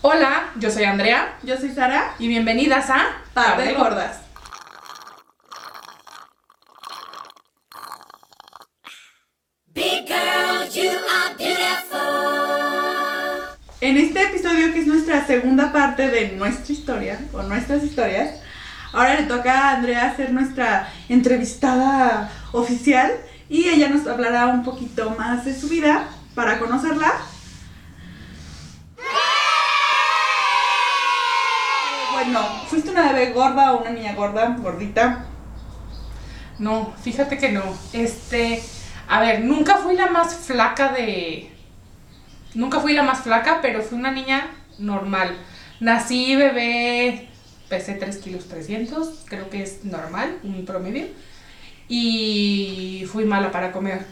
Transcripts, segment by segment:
Hola, yo soy Andrea Yo soy Sara. y bienvenidas a Par de gordas. Big girl, you are beautiful. En este episodio, que es nuestra segunda parte de nuestra historia, o nuestras historias, ahora le toca a Andrea ser nuestra entrevistada oficial y ella nos hablará un poquito más de su vida para conocerla. Bueno, ¿fuiste una bebé gorda o una niña gorda, gordita? No, fíjate que no. Este, a ver, nunca fui la más flaca de. Nunca fui la más flaca, pero fui una niña normal. Nací bebé, pesé 3 kilos 300, creo que es normal, un promedio. Y fui mala para comer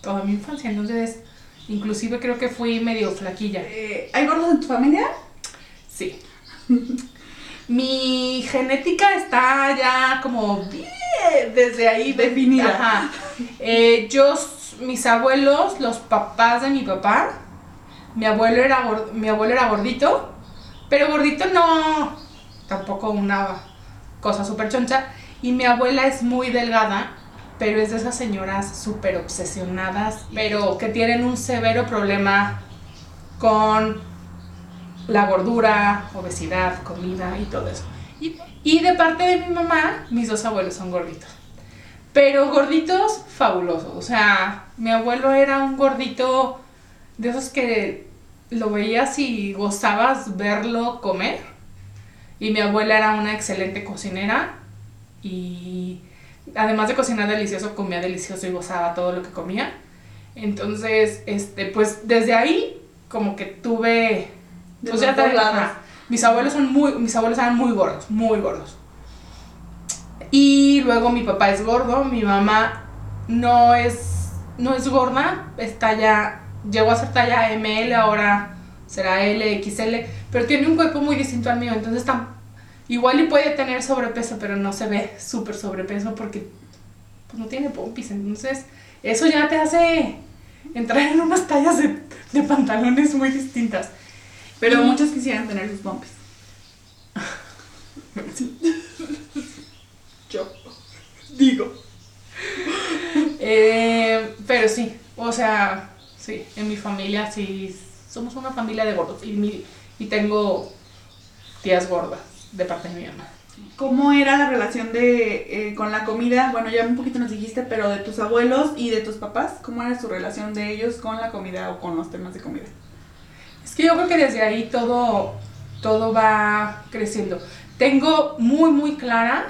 toda mi infancia, entonces, inclusive creo que fui medio flaquilla. Eh, ¿Hay gordos en tu familia? Sí. Mi genética está ya como bien desde ahí Definida. Ajá. Eh, yo, mis abuelos, los papás de mi papá, mi abuelo era mi abuelo era gordito, pero gordito no, tampoco una cosa súper choncha. Y mi abuela es muy delgada, pero es de esas señoras súper obsesionadas, pero que tienen un severo problema con la gordura, obesidad, comida y todo eso. Y, de parte de mi mamá, mis dos abuelos son gorditos. Pero gorditos fabulosos. O sea, mi abuelo era un gordito de esos que lo veías y gozabas verlo comer. Y mi abuela era una excelente cocinera. Y además de cocinar delicioso, comía delicioso y gozaba todo lo que comía. Entonces, este, pues desde ahí, como que tuve De ya digo, lados. ajá. Mis abuelos son muy, mis abuelos eran muy gordos, muy gordos. Y luego mi papá es gordo, mi mamá no es, no es gorda, es talla, llegó a ser talla ML, ahora será LXL, pero tiene un cuerpo muy distinto al mío, entonces tam- igual y puede tener sobrepeso, pero no se ve súper sobrepeso porque pues, no tiene pompis, entonces eso ya te hace entrar en unas tallas de, de pantalones muy distintas. Pero muchos quisieran tener sus pompis. Yo digo. Eh, pero sí, o sea, sí, en mi familia sí, somos una familia de gordos y, mi- y tengo tías gordas de parte de mi mamá. ¿Cómo era la relación de eh, con la comida? Bueno, ya un poquito nos dijiste, pero de tus abuelos y de tus papás, ¿cómo era su relación de ellos con la comida o con los temas de comida? Es que yo creo que desde ahí todo, todo va creciendo. Tengo muy, muy clara,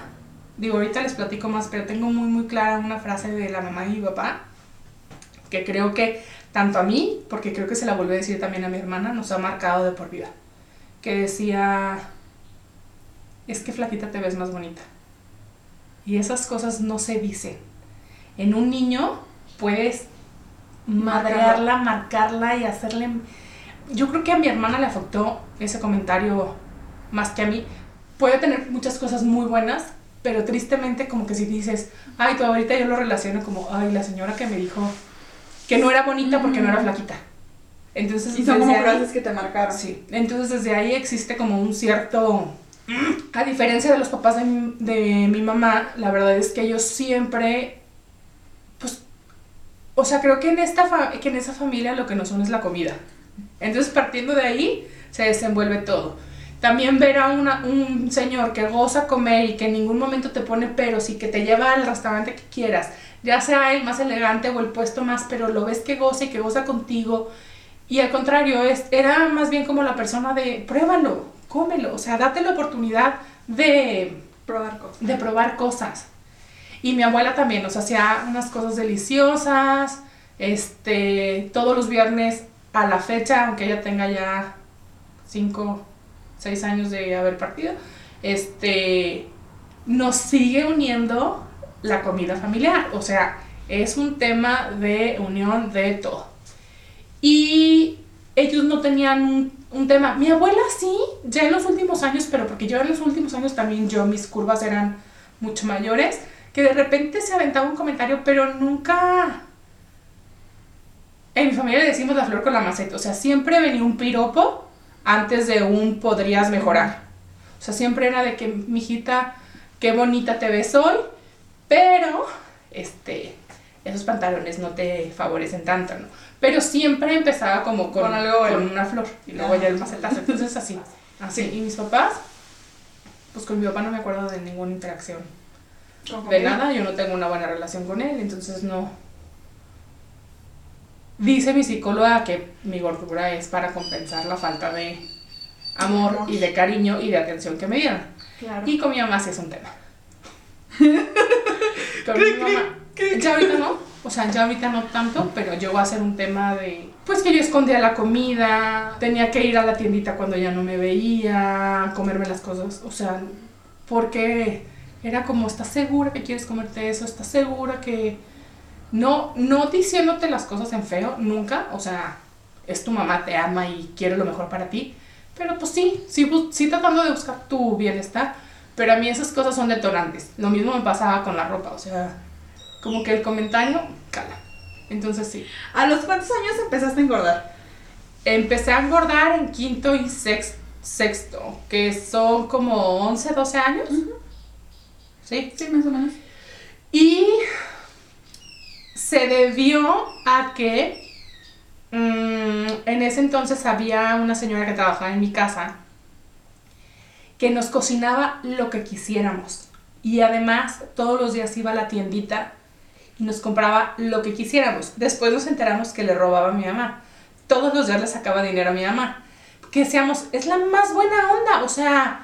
digo, ahorita les platico más, pero tengo muy, muy clara una frase de la mamá de mi papá, que creo que tanto a mí, porque creo que se la volví a decir también a mi hermana, nos ha marcado de por vida. Que decía, es que flaquita te ves más bonita. Y esas cosas no se dicen. En un niño puedes madrearla, marcarla y hacerle yo creo que a mi hermana le afectó ese comentario más que a mí. Puede tener muchas cosas muy buenas, pero tristemente como que si dices, ay, tú ahorita yo lo relaciono como, ay, la señora que me dijo que no era bonita porque no era flaquita. Entonces, Y son como desde ahí- frases que te marcaron. Sí, entonces desde ahí existe como un cierto... A diferencia de los papás de mi, de mi mamá, la verdad es que ellos siempre, pues, o sea, creo que en, esta fa- que en esa familia lo que nos une es la comida. Entonces partiendo de ahí se desenvuelve todo. También ver a una- un señor que goza comer y que en ningún momento te pone peros y que te lleva al restaurante que quieras, ya sea el más elegante o el puesto más, pero lo ves que goza y que goza contigo. Y al contrario, es, era más bien como la persona de pruébalo, cómelo, o sea, date la oportunidad de, Probar cosas. de probar cosas. Y mi abuela también nos hacía unas cosas deliciosas, este, todos los viernes a la fecha, aunque ella tenga ya 5, 6 años de haber partido, este, nos sigue uniendo la comida familiar, o sea, es un tema de unión de todo. Y ellos no tenían un, un tema. Mi abuela sí, ya en los últimos años, pero porque yo en los últimos años también yo, mis curvas eran mucho mayores, que de repente se aventaba un comentario, pero nunca... En mi familia le decimos la flor con la maceta, o sea, siempre venía un piropo antes de un podrías mejorar. O sea, siempre era de que, mijita, qué bonita te ves hoy, pero, este, esos pantalones no te favorecen tanto, ¿no? Pero siempre empezaba como con, Con algo bueno. con una flor y luego ya el macetazo. Entonces así, así. Y mis papás, pues con mi papá no me acuerdo de ninguna interacción. De nada, yo no tengo una buena relación con él, entonces no. Dice mi psicóloga que mi gordura es para compensar la falta de amor Amor. y de cariño y de atención que me dieron. Claro. Y con mi mamá sí es un tema. con mi mamá. Ya ahorita no, o sea, ya ahorita no tanto, pero llegó a ser un tema de. Pues que yo escondía la comida, tenía que ir a la tiendita cuando ya no me veía, comerme las cosas, o sea, porque era como, ¿estás segura que quieres comerte eso? ¿Estás segura que.? No, no diciéndote las cosas en feo, nunca, o sea, es tu mamá, te ama y quiere lo mejor para ti, pero pues sí, sí, sí tratando de buscar tu bienestar, pero a mí esas cosas son detonantes. Lo mismo me pasaba con la ropa, o sea, como que el comentario cala. Entonces sí. ¿A los cuántos años empezaste a engordar? Empecé a engordar en quinto y sex- sexto, que son como 11, 12 años. Sí. Sí, más o menos. Y se debió a que mm, en ese entonces había una señora que trabajaba en mi casa que nos cocinaba lo que quisiéramos. Y además todos los días iba a la tiendita y nos compraba lo que quisiéramos. Después nos enteramos que le robaba a mi mamá. Todos los días le sacaba dinero a mi mamá. Que decíamos, es la más buena onda. O sea,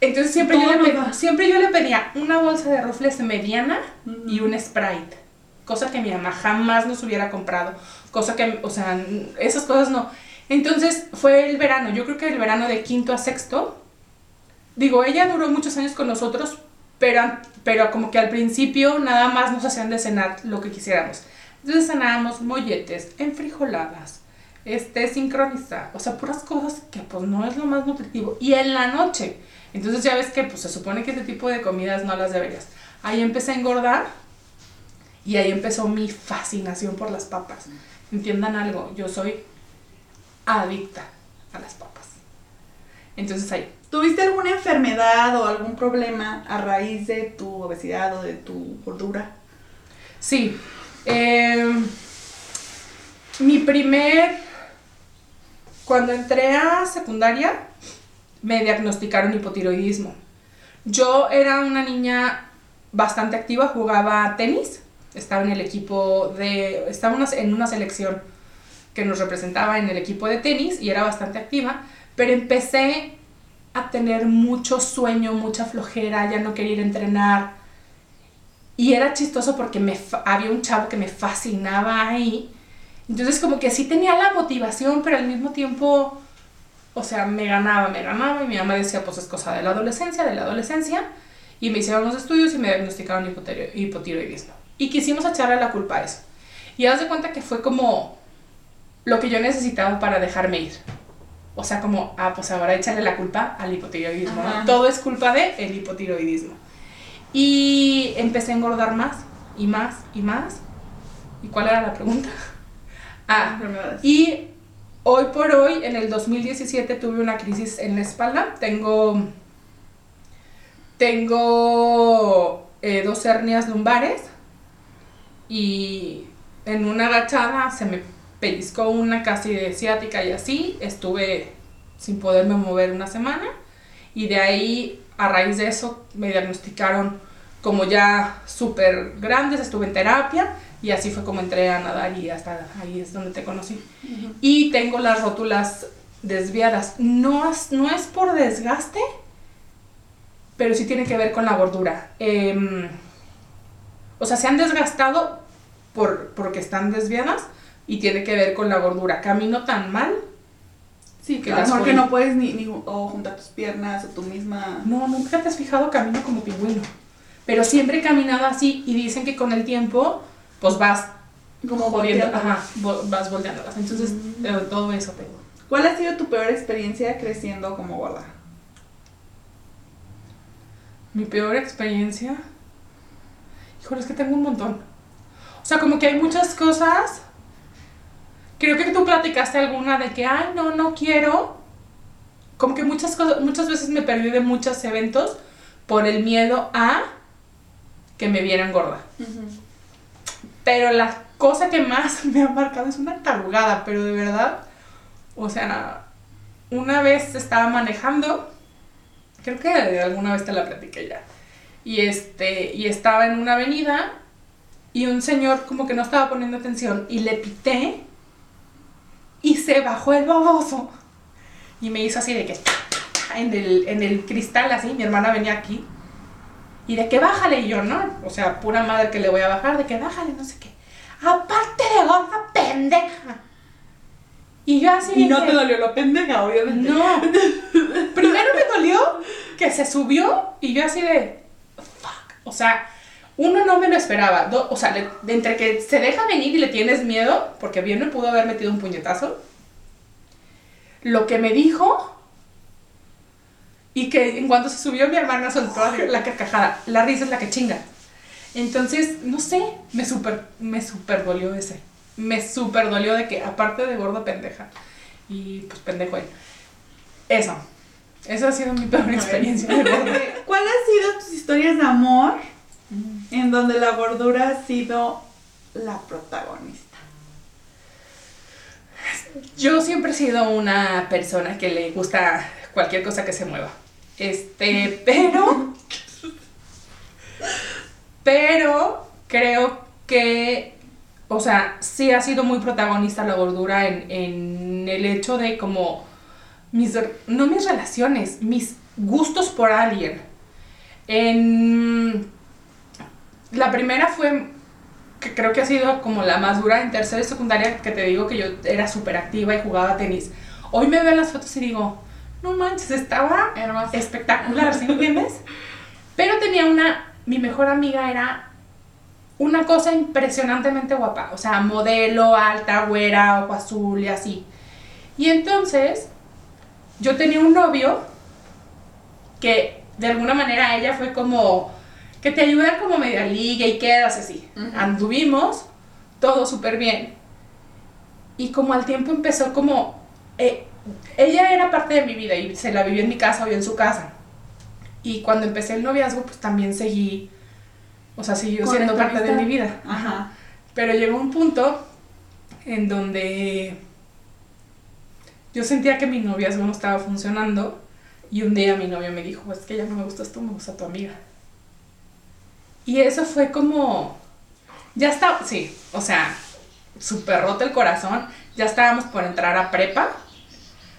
entonces siempre, yo le, nos pe- da. siempre yo le pedía una bolsa de rufles mediana y un Sprite. Cosa que mi mamá jamás nos hubiera comprado. Cosa que, o sea, esas cosas no. Entonces fue el verano, yo creo que el verano de quinto a sexto. Digo, ella duró muchos años con nosotros, pero, pero como que al principio nada más nos hacían de cenar lo que quisiéramos. Entonces cenábamos molletes, enfrijoladas, este, sincronizar, o sea, puras cosas que pues no es lo más nutritivo. Y en la noche, entonces ya ves que pues se supone que este tipo de comidas no las deberías. Ahí empecé a engordar y ahí empezó mi fascinación por las papas. Entiendan algo, yo soy adicta a las papas. Entonces ahí. ¿Tuviste alguna enfermedad o algún problema a raíz de tu obesidad o de tu gordura? Sí. em, mi primer. Cuando entré a secundaria, me diagnosticaron hipotiroidismo. Yo era una niña bastante activa, jugaba tenis, estaba en el equipo de. Estaba en una selección que nos representaba en el equipo de tenis y era bastante activa, pero empecé a tener mucho sueño, mucha flojera, ya no quería ir a entrenar. Y era chistoso porque me había un chavo que me fascinaba ahí. Entonces como que sí tenía la motivación, pero al mismo tiempo, o sea, me ganaba, me ganaba. Y mi mamá decía, pues es cosa de la adolescencia, de la adolescencia. Y me hicieron los estudios y me diagnosticaron hipotiro- hipotiroidismo. Y quisimos echarle la culpa a eso. Y haz de cuenta que fue como lo que yo necesitaba para dejarme ir. O sea, como, ah, pues ahora échale la culpa al hipotiroidismo. ¿no? Todo es culpa de el hipotiroidismo. Y empecé a engordar más y más y más. ¿Y cuál era la pregunta? Ah, y hoy por hoy, en el 2017, tuve una crisis en la espalda. Tengo, tengo eh, dos hernias lumbares y en una agachada se me pellizcó una casi de ciática y así. Estuve sin poderme mover una semana y de ahí, a raíz de eso, me diagnosticaron como ya súper grandes, estuve en terapia y así fue como entré a nadar y hasta ahí es donde te conocí. Ujú. Y tengo las rótulas desviadas. No es, no es por desgaste, pero sí tiene que ver con la gordura. Em, o sea, se han desgastado por, porque están desviadas y tiene que ver con la gordura. Camino tan mal. Sí, que a lo las mejor que no puedes ni, ni o juntar tus piernas o tu misma... No, nunca te has fijado, camino como pingüino. Pero siempre he caminado así y dicen que con el tiempo, pues vas Como jodiendo, ajá, vas volteándolas. Entonces, Mm. eh, todo eso tengo. ¿Cuál ha sido tu peor experiencia creciendo como gorda? Mi peor experiencia. Híjole, es que tengo un montón. O sea, como que hay muchas cosas. Creo que tú platicaste alguna de que, ay, no, no quiero. como que muchas cosas, muchas veces me perdí de muchos eventos por el miedo a que me vieran gorda. Pero la cosa que más me ha marcado es una tarugada, pero de verdad, o sea, una vez estaba manejando, creo que alguna vez te la platiqué ya, y este, y estaba en una avenida y un señor como que no estaba poniendo atención y le pité y se bajó el baboso y me hizo así de que en el, en el cristal así, mi hermana venía aquí y de que bájale y yo no, o sea, pura madre que le voy a bajar, de que bájale, no sé qué. Aparte de gorda pendeja. Y yo así Y no que- te dolió la pendeja, obviamente. no. Primero me dolió que se subió y yo así de. Fuck. O sea, uno no me lo esperaba. Do- o sea, le- entre que se deja venir y le tienes miedo, porque bien me pudo haber metido un puñetazo. Lo que me dijo. Y que en cuanto se subió mi hermana soltó la carcajada. La risa es la que chinga. Entonces, no sé, me super, me super dolió ese. Me super dolió de que, aparte de gordo pendeja, y pues pendejo él. Eso. Esa ha sido mi peor experiencia ¿Cuál ha sido tus historias de amor en donde la gordura ha sido la protagonista? Yo siempre he sido una persona que le gusta cualquier cosa que se mueva. Este, pero. Pero creo que. O sea, sí ha sido muy protagonista la gordura en, en el hecho de como. Mis, no mis relaciones, mis gustos por alguien. En. La primera fue que creo que ha sido como la más dura en tercera y secundaria, que te digo que yo era súper activa y jugaba tenis. Hoy me veo en las fotos y digo, no manches, estaba Hermosa. espectacular, ¿sí me entiendes? Pero tenía una, mi mejor amiga era una cosa impresionantemente guapa, o sea, modelo, alta, güera, ojo azul y así. Y entonces, yo tenía un novio que de alguna manera ella fue como que te ayuda como media liga y quedas así. Anduvimos, todo súper bien. Y como al tiempo empezó como... eh, ella era parte de mi vida y se la vivió en mi casa o en su casa. Y cuando empecé el noviazgo, pues también seguí, o sea, siguió siendo parte de mi vida. Ajá. Pero llegó un punto en donde yo sentía que mi noviazgo no estaba funcionando y un día mi novio me dijo, es que ya no me gustas tú, me gusta tu amiga. Y eso fue como, ya estaba, sí, o sea, súper roto el corazón, ya estábamos por entrar a prepa.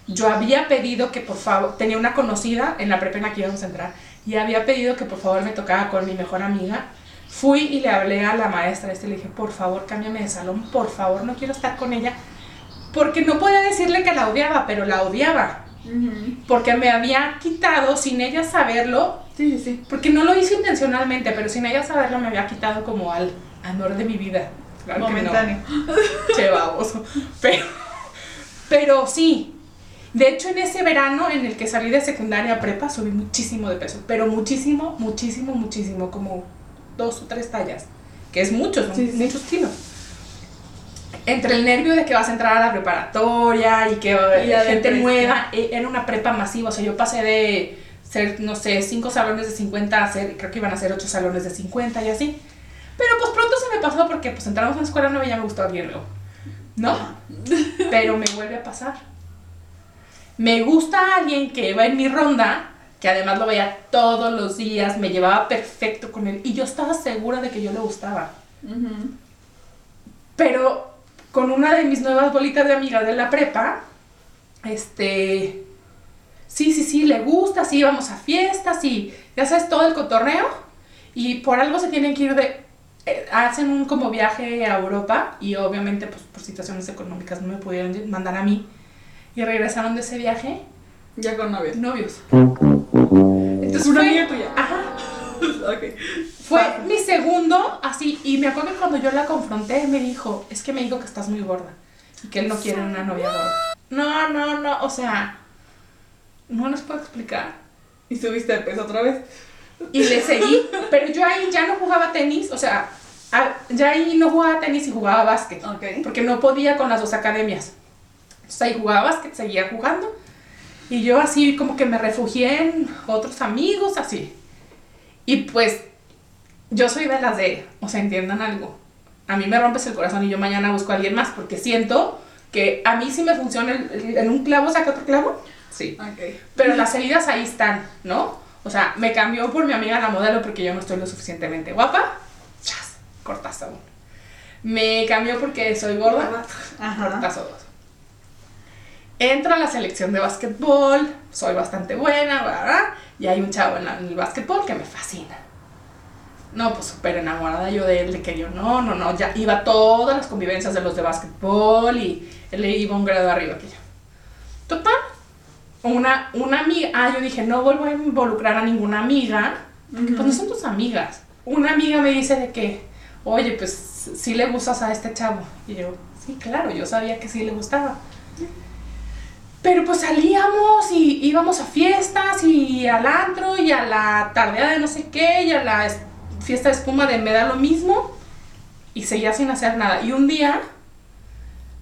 Yo había pedido que por favor, tenía una conocida en la prepa en la que íbamos a entrar, y había pedido que por favor me tocara con mi mejor amiga. Fui y le hablé a la maestra este, le dije, por favor, cámbiame de salón, por favor, no quiero estar con ella. Porque no podía decirle que la odiaba, pero la odiaba. Porque me había quitado, sin ella saberlo, Sí, sí, porque no lo hice intencionalmente, pero sin ella saberlo me había quitado como al amor de mi vida. Claro que no. Momentáneo. Che baboso. Pero, pero sí. De hecho, en ese verano en el que salí de secundaria a prepa, subí muchísimo de peso. Pero muchísimo, muchísimo, muchísimo. Como dos o tres tallas. Que es mucho, son Sí, sí. muchos kilos. Entre el nervio de que vas a entrar a la preparatoria y que Y la gente nueva, e- era una prepa masiva. O sea, yo pasé de ser, no sé, cinco salones de 50 a ser, creo que iban a ser ocho salones de 50 y así. Pero pues pronto se me pasó porque pues entramos a una escuela nueva y ya me gustó bien luego. ¿No? Pero me vuelve a pasar. Me gusta alguien que va en mi ronda, que además lo veía todos los días, me llevaba perfecto con él y yo estaba segura de que yo le gustaba. Pero con una de mis nuevas bolitas de amigas de la prepa, este, sí, sí, sí, le gusta, sí, vamos a fiestas y ya sabes, todo el cotorreo. Y por algo se tienen que ir de, eh, hacen un como viaje a Europa y obviamente pues por situaciones económicas no me pudieron mandar a mí. Y regresaron de ese viaje Ya con novio. novios. Entonces Una fue- amiga tuya. Ajá. ok. Fue Pasa. mi segundo, así, y me acuerdo que cuando yo la confronté, me dijo, es que me dijo que estás muy gorda y que él no quiere una novia gorda. No, no, no, o sea, no les puedo explicar. Y subiste de peso otra vez. Y le seguí, pero yo ahí ya no jugaba tenis, o sea, ya ahí no jugaba tenis y jugaba básquet, porque no podía con las dos academias. Entonces ahí jugaba básquet, seguía jugando. Y yo así como que me refugié en otros amigos, así. Y pues yo soy de las de, o sea, entiendan algo. A mí me rompes el corazón y yo mañana busco a alguien más porque siento que a mí sí me funciona el- el- en un clavo saca otro clavo. Sí. Pero las heridas ahí están, ¿no? O sea, me cambió por mi amiga la modelo porque yo no estoy lo suficientemente guapa. Chas, cortazo. uno. Me cambió porque soy gorda. Ajá. Cortazo dos. Entro a la selección de básquetbol, soy bastante buena, bla, y hay un chavo en, la- en el básquetbol que me fascina. No, pues súper enamorada yo de él, de que yo no, no, no, ya iba a todas las convivencias de los de básquetbol y él iba un grado arriba que yo. Total, una, una amiga, ah, yo dije, no vuelvo a involucrar a ninguna amiga, porque pues no son tus amigas. Una amiga me dice de que, oye, pues sí le gustas a este chavo. Y yo, sí, claro, yo sabía que sí le gustaba. Pero pues salíamos y íbamos a fiestas y al antro y a la tardeada de no sé qué y a la es- fiesta de espuma de me da lo mismo y seguía sin hacer nada. Y un día,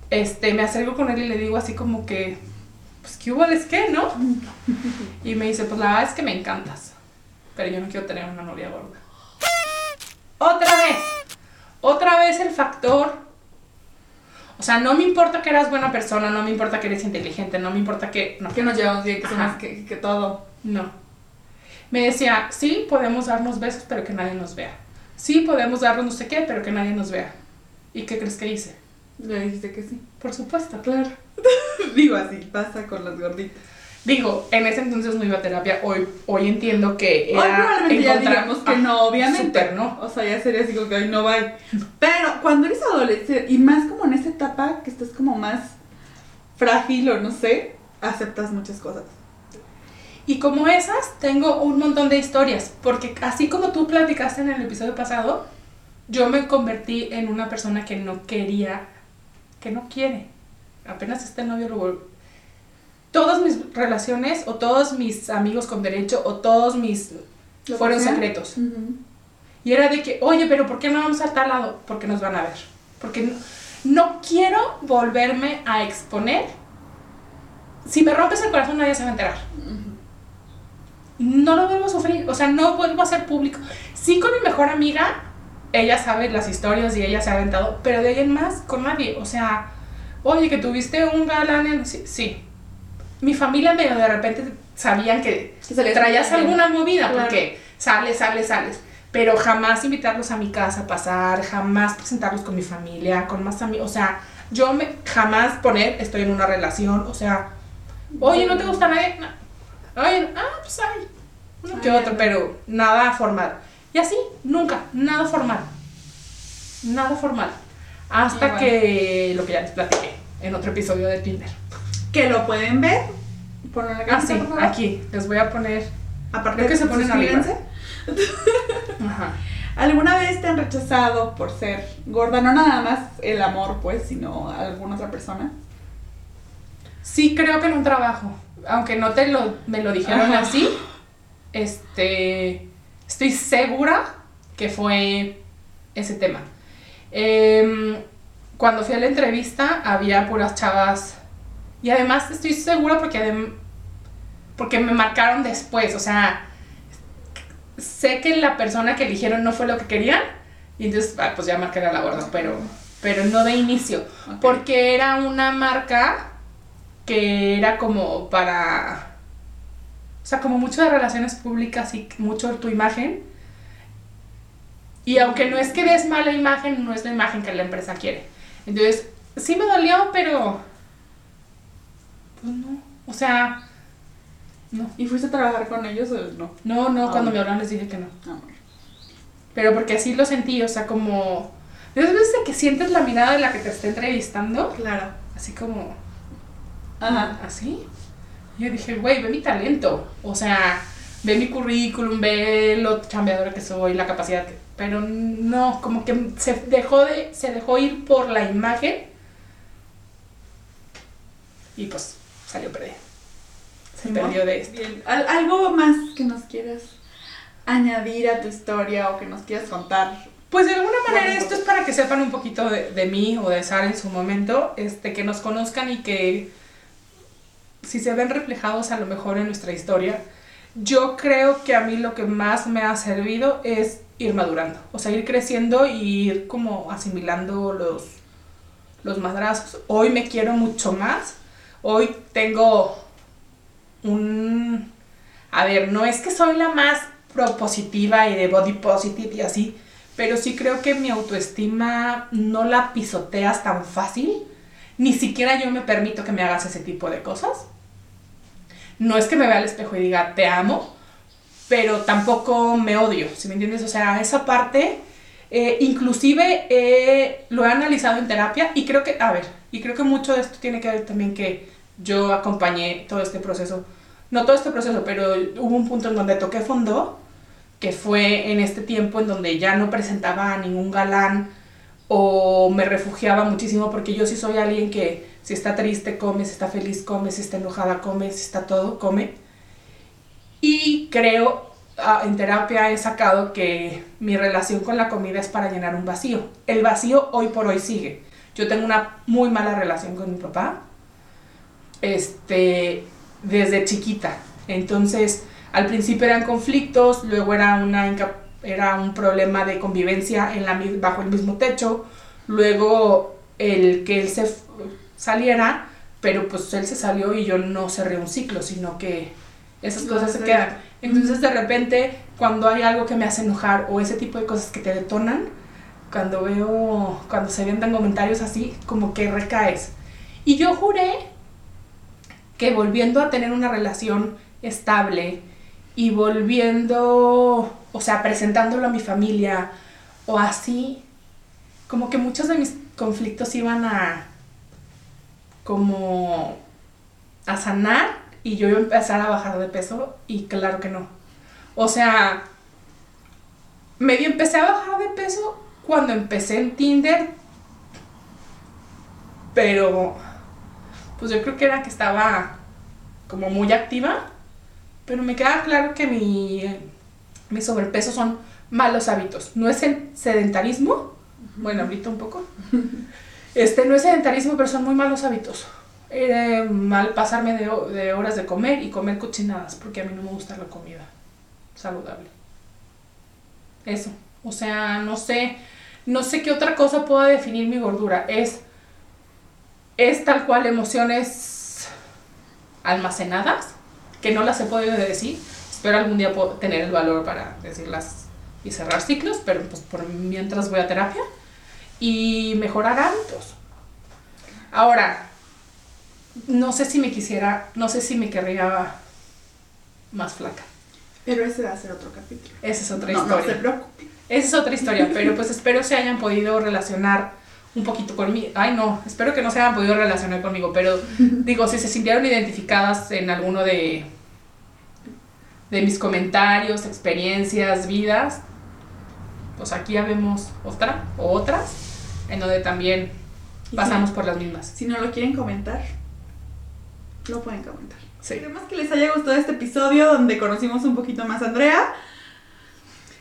este, me acerco con él y le digo así como que, pues, ¿qué hubo? ¿Es qué, no? Y me dice, pues la verdad es que me encantas, pero yo no quiero tener una novia gorda. Otra vez, otra vez el factor o sea, no me importa que eras buena persona, no me importa que eres inteligente, no me importa que... No, Que nos llevamos bien, que somos que, que todo. no. Me decía, sí, podemos darnos besos, pero que nadie nos vea. Sí, podemos darnos no sé qué, pero que nadie nos vea. ¿Y qué crees que hice? Le dijiste que sí. Por supuesto. Claro. Digo así, pasa con las gorditas. Digo, en ese entonces no iba a terapia, hoy, hoy entiendo que Hoy era probablemente ya digamos que Ah, no, obviamente. súper no. O sea, ya sería así como que hoy no va. Pero cuando eres adolescente, y más como en esa etapa que estás como más frágil o no sé, aceptas muchas cosas. Y como esas, tengo un montón de historias, porque así como tú platicaste en el episodio pasado, yo me convertí en una persona que no quería, que no quiere. Apenas este novio lo vol- Todas mis relaciones o todos mis amigos con derecho o todos mis fueron sea. secretos. Y era de que, oye, pero ¿por qué no vamos a tal lado? Porque nos van a ver. Porque no, no quiero volverme a exponer. Si me rompes el corazón, nadie se va a enterar. No lo vuelvo a sufrir. O sea, no vuelvo a ser público. Sí, con mi mejor amiga, ella sabe las historias y ella se ha aventado, pero de ahí en más, con nadie. O sea, oye, que tuviste un galán en. Sí. sí. Mi familia medio de repente sabían que traías alguna movida, Claro. porque sales, sales, sales. Pero jamás invitarlos a mi casa a pasar, jamás presentarlos con mi familia, con más amigos. O sea, yo me, jamás poner estoy en una relación. O sea, oye, ¿no te gusta nadie? No. Oye, ah, pues hay uno que Ay, otro, no. pero nada formal. Y así, nunca, nada formal. Nada formal. Hasta que lo que ya les platiqué en otro episodio de Tinder. Que lo pueden ver. En la Ah, sí, por aquí. Les voy a poner. Aparte que se ponen suscríbanse. Ajá. ¿Alguna vez te han rechazado por ser gorda? No nada más el amor, pues, sino alguna otra persona. Sí, creo que en un trabajo. Aunque no te lo, me lo dijeron Ajá. así, este, estoy segura que fue ese tema. Em, cuando fui a la entrevista había puras chavas y además estoy segura porque, porque me marcaron después, o sea, sé que la persona que eligieron no fue lo que querían y entonces ah, pues ya marqué a la gorda, pero, pero no de inicio, porque era una marca que era como para, o sea, como mucho de relaciones públicas y mucho tu imagen. Y aunque no es que des mala imagen, no es la imagen que la empresa quiere. Entonces, sí me dolió, pero... Pues no. O sea, no. ¿Y fuiste a trabajar con ellos o no? No, no, Ah, cuando bueno. me hablaron les dije que no. Ah, bueno. Pero porque así lo sentí, o sea, como... De esas veces de que sientes la mirada de la que te está entrevistando, Claro. así como... Ajá. así. Yo dije, güey, ve mi talento. O sea, ve mi currículum, ve lo chambeadora que soy, la capacidad. que- Pero no, como que se dejó, de, se dejó ir por la imagen. Y pues salió perdido. Se ¿No? perdió de esto. Bien. ¿Al- ¿Algo más que nos quieras añadir a tu historia o que nos quieras contar? Pues de alguna manera Bueno, esto es para que sepan un poquito de, de mí o de Sara en su momento, este, que nos conozcan y que si se ven reflejados a lo mejor en nuestra historia, yo creo que a mí lo que más me ha servido es ir madurando, o sea, ir creciendo y ir como asimilando los, los madrazos. Hoy me quiero mucho más, hoy tengo un... A ver, no es que soy la más propositiva y de body positive y así, pero sí creo que mi autoestima no la pisoteas tan fácil, ni siquiera yo me permito que me hagas ese tipo de cosas. No es que me vea al espejo y diga te amo, pero tampoco me odio, ¿sí me entiendes? O sea, esa parte, eh, inclusive eh, lo he analizado en terapia y creo que, a ver, y creo que mucho de esto tiene que ver también que yo acompañé todo este proceso, no todo este proceso, pero hubo un punto en donde toqué fondo, que fue en este tiempo en donde ya no presentaba a ningún galán o me refugiaba muchísimo porque yo sí soy alguien que si está triste come, si está feliz come, si está enojada come, si está todo come. Y creo, ah, en terapia he sacado que mi relación con la comida es para llenar un vacío. El vacío hoy por hoy sigue. Yo tengo una muy mala relación con mi papá, este, desde chiquita. Entonces, al principio eran conflictos, luego era, una, era un problema de convivencia en la, bajo el mismo techo, luego el que él se saliera, pero pues él se salió y yo no cerré un ciclo, sino que esas No, cosas se quedan. Entonces de repente, cuando hay algo que me hace enojar o ese tipo de cosas que te detonan, cuando veo, cuando se avientan comentarios así, como que recaes. Y yo juré que volviendo a tener una relación estable y volviendo, o sea, presentándolo a mi familia o así, como que muchos de mis conflictos iban a como a sanar y yo iba a empezar a bajar de peso y claro que no. O sea, medio empecé a bajar de peso cuando empecé en Tinder, pero pues yo creo que era que estaba como muy activa, pero me queda claro que mi, mi sobrepeso son malos hábitos. No es el sedentarismo, bueno, ahorita un poco. Este no es sedentarismo, pero son muy malos hábitos. Eh, mal pasarme de, de horas de comer y comer cochinadas, porque a mí no me gusta la comida saludable. Eso. O sea, no sé, no sé qué otra cosa pueda definir mi gordura. Es, es tal cual emociones almacenadas, que no las he podido decir. Espero algún día tener el valor para decirlas y cerrar ciclos, pero pues por mientras voy a terapia y mejorar hábitos. Ahora, no sé si me quisiera, no sé si me querría más flaca. Pero ese va a ser otro capítulo. Esa es otra no, no historia. se preocupe. Esa es otra historia, pero pues espero se hayan podido relacionar un poquito conmigo. Ay, no, espero que no se hayan podido relacionar conmigo, pero digo, si se sintieron identificadas en alguno de, de mis comentarios, experiencias, vidas, pues aquí ya vemos otra o otras en donde también pasamos por las mismas. Si no lo quieren comentar, lo pueden comentar. Sí. Esperemos que les haya gustado este episodio donde conocimos un poquito más a Andrea.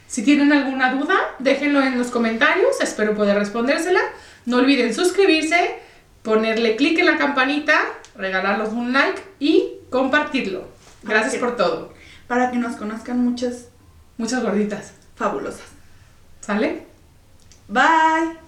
Si tienen alguna duda, déjenlo en los comentarios, espero poder respondérsela. No olviden suscribirse, ponerle clic en la campanita, regalarnos un like y compartirlo. Gracias por todo. Para que nos conozcan muchas Muchas gorditas. fabulosas. ¿Sale? Bye.